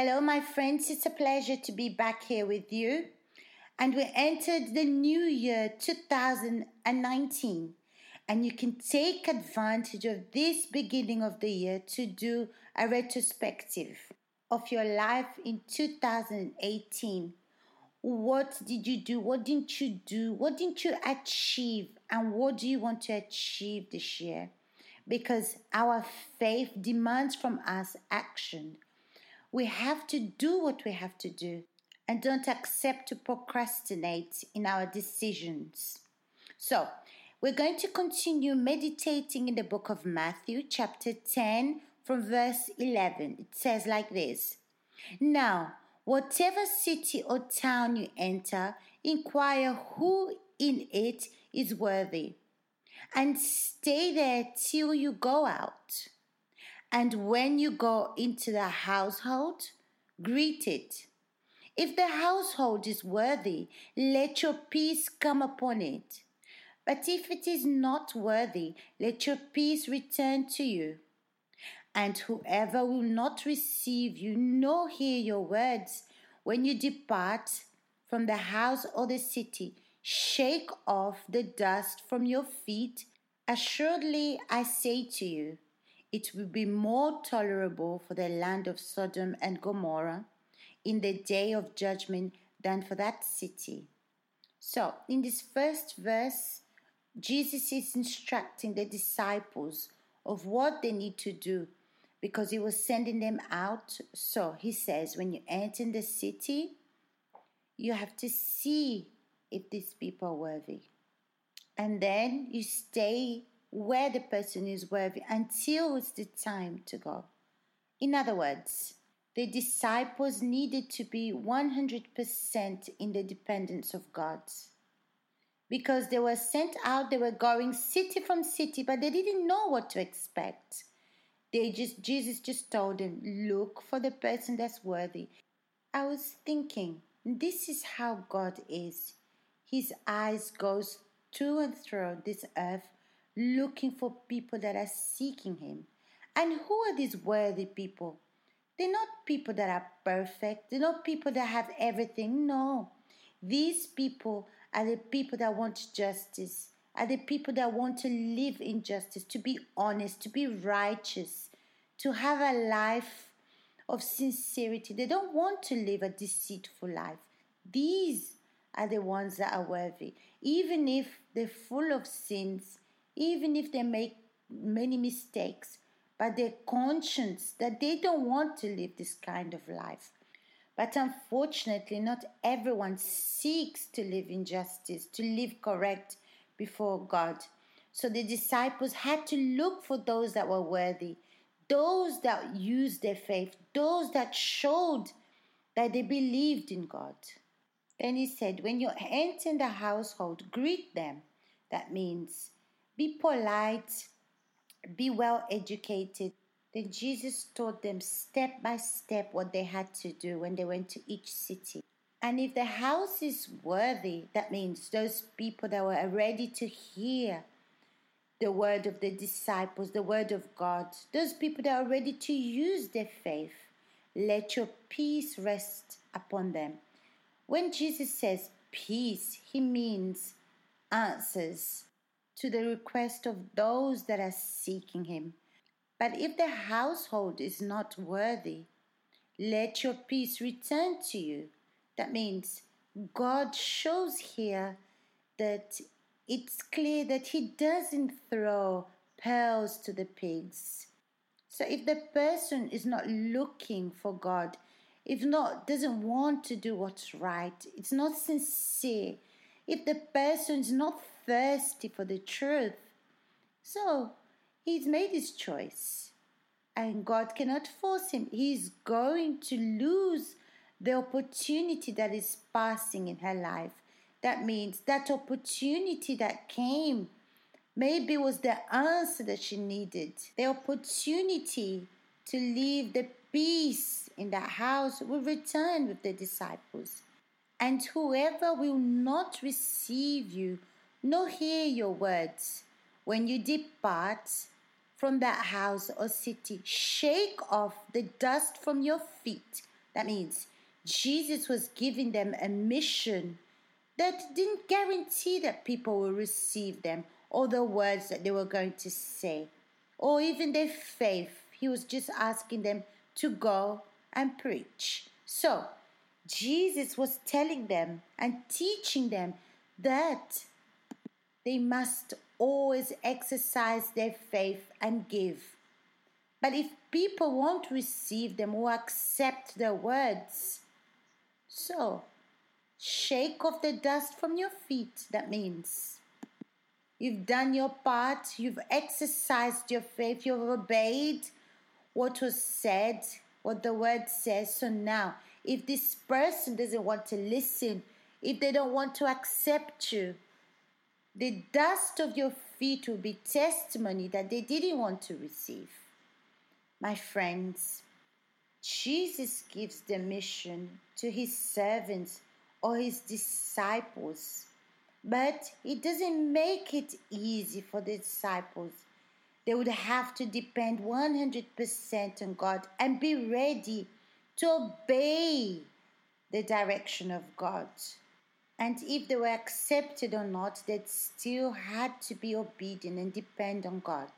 Hello, my friends. It's a pleasure to be back here with you. And we entered the new year 2019. And you can take advantage of this beginning of the year to do a retrospective of your life in 2018. What did you do? What didn't you do? What didn't you achieve? And what do you want to achieve this year? Because our faith demands from us action. We have to do what we have to do and don't accept to procrastinate in our decisions. So, we're going to continue meditating in the book of Matthew, chapter 10, from verse 11. It says like this Now, whatever city or town you enter, inquire who in it is worthy, and stay there till you go out. And when you go into the household, greet it. If the household is worthy, let your peace come upon it. But if it is not worthy, let your peace return to you. And whoever will not receive you nor hear your words when you depart from the house or the city, shake off the dust from your feet. Assuredly, I say to you, it will be more tolerable for the land of Sodom and Gomorrah in the day of judgment than for that city. So, in this first verse, Jesus is instructing the disciples of what they need to do because he was sending them out. So he says, when you enter the city, you have to see if these people are worthy. And then you stay where the person is worthy until it's the time to go. In other words, the disciples needed to be 100% in the dependence of God because they were sent out, they were going city from city, but they didn't know what to expect. They just Jesus just told them, look for the person that's worthy. I was thinking, this is how God is. His eyes goes to and through this earth looking for people that are seeking him. And who are these worthy people? They're not people that are perfect. They're not people that have everything. No. These people are the people that want justice, are the people that want to live in justice, to be honest, to be righteous, to have a life of sincerity. They don't want to live a deceitful life. These are the ones that are worthy. Even if they're full of sins, even if they make many mistakes, but their conscience that they don't want to live this kind of life. But unfortunately, not everyone seeks to live in justice, to live correct before God. So the disciples had to look for those that were worthy, those that used their faith, those that showed that they believed in God. Then he said, When you enter the household, greet them. That means be polite, be well educated, then Jesus taught them step by step what they had to do when they went to each city. And if the house is worthy, that means those people that were ready to hear the word of the disciples, the word of God, those people that are ready to use their faith, let your peace rest upon them. When Jesus says peace, he means answers to the request of those that are seeking him. But if the household is not worthy, let your peace return to you. That means God shows here that it's clear that He doesn't throw pearls to the pigs. So if the person is not looking for God, if not doesn't want to do what's right, it's not sincere, if the person is not thirsty for the truth, so He's made his choice, and God cannot force him. He's going to lose the opportunity that is passing in her life. That means that opportunity that came maybe was the answer that she needed. The opportunity to leave the peace in that house will return with the disciples. And whoever will not receive you nor hear your words. When you depart from that house or city, shake off the dust from your feet. That means Jesus was giving them a mission that didn't guarantee that people will receive them or the words that they were going to say or even their faith. He was just asking them to go and preach. So, Jesus was telling them and teaching them that they must always exercise their faith and give. But if people won't receive them or accept their words, so shake off the dust from your feet. That means you've done your part, you've exercised your faith, you've obeyed what was said, what the word says. So now, if this person doesn't want to listen, if they don't want to accept you, the dust of your feet will be testimony that they didn't want to receive. My friends, Jesus gives the mission to his servants or his disciples, but he doesn't make it easy for the disciples. They would have to depend 100% on God and be ready to obey the direction of God. And if they were accepted or not, they still had to be obedient and depend on God.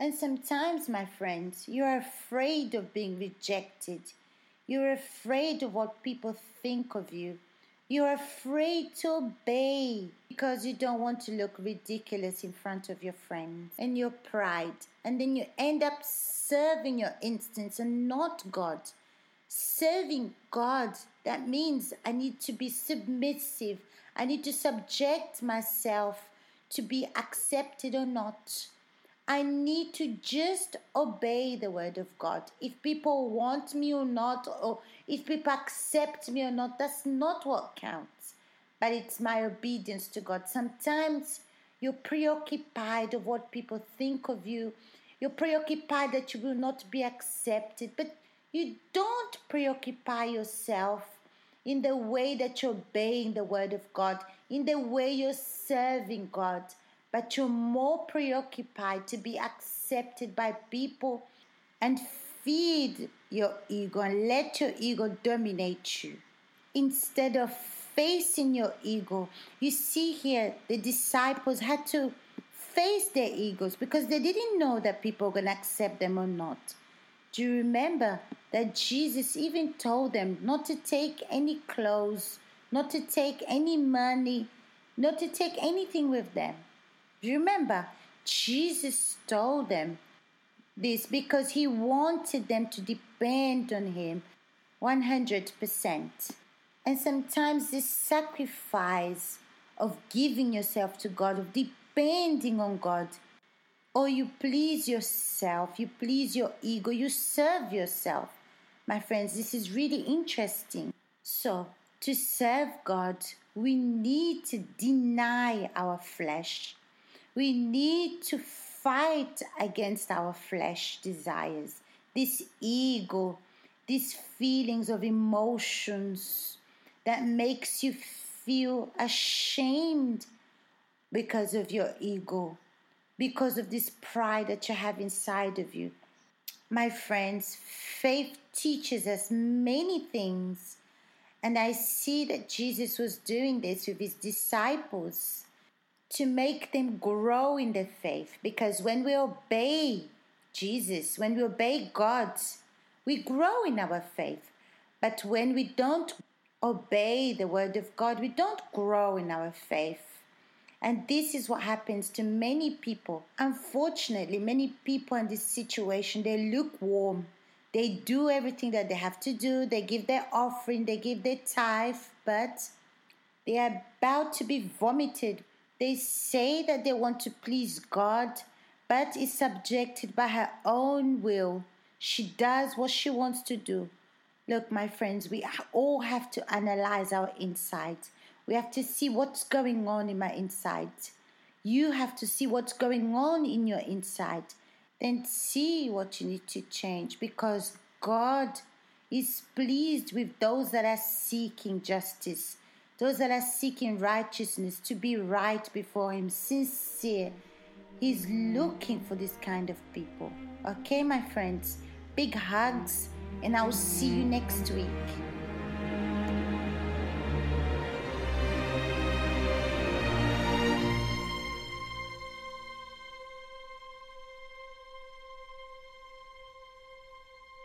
And sometimes, my friends, you're afraid of being rejected. You're afraid of what people think of you. You're afraid to obey because you don't want to look ridiculous in front of your friends and your pride. And then you end up serving your instincts and not God. Serving God, that means I need to be submissive. I need to subject myself to be accepted or not. I need to just obey the word of God. If people want me or not, or if people accept me or not, that's not what counts. But it's my obedience to God. Sometimes you're preoccupied of what people think of you. You're preoccupied that you will not be accepted. But you don't preoccupy yourself in the way that you're obeying the word of God, in the way you're serving God but you're more preoccupied to be accepted by people and feed your ego and let your ego dominate you instead of facing your ego. You see here, the disciples had to face their egos because they didn't know that people were going to accept them or not. Do you remember that Jesus even told them not to take any clothes, not to take any money, not to take anything with them? Remember, Jesus told them this because he wanted them to depend on him 100%. And sometimes this sacrifice of giving yourself to God, of depending on God, or you please yourself, you please your ego, you serve yourself. My friends, this is really interesting. So, to serve God, we need to deny our flesh we need to fight against our flesh desires, this ego, these feelings of emotions that makes you feel ashamed because of your ego, because of this pride that you have inside of you. My friends, faith teaches us many things. And I see that Jesus was doing this with his disciples to make them grow in their faith. Because when we obey Jesus, when we obey God, we grow in our faith. But when we don't obey the word of God, we don't grow in our faith. And this is what happens to many people. Unfortunately, many people in this situation, they lukewarm. They do everything that they have to do. They give their offering, they give their tithe, but they are about to be vomited they say that they want to please God, but is subjected by her own will. She does what she wants to do. Look, my friends, we all have to analyze our inside. We have to see what's going on in my inside. You have to see what's going on in your inside. Then see what you need to change because God is pleased with those that are seeking justice, those that are seeking righteousness, to be right before Him, sincere. He's looking for this kind of people. Okay, my friends? Big hugs, and I'll see you next week.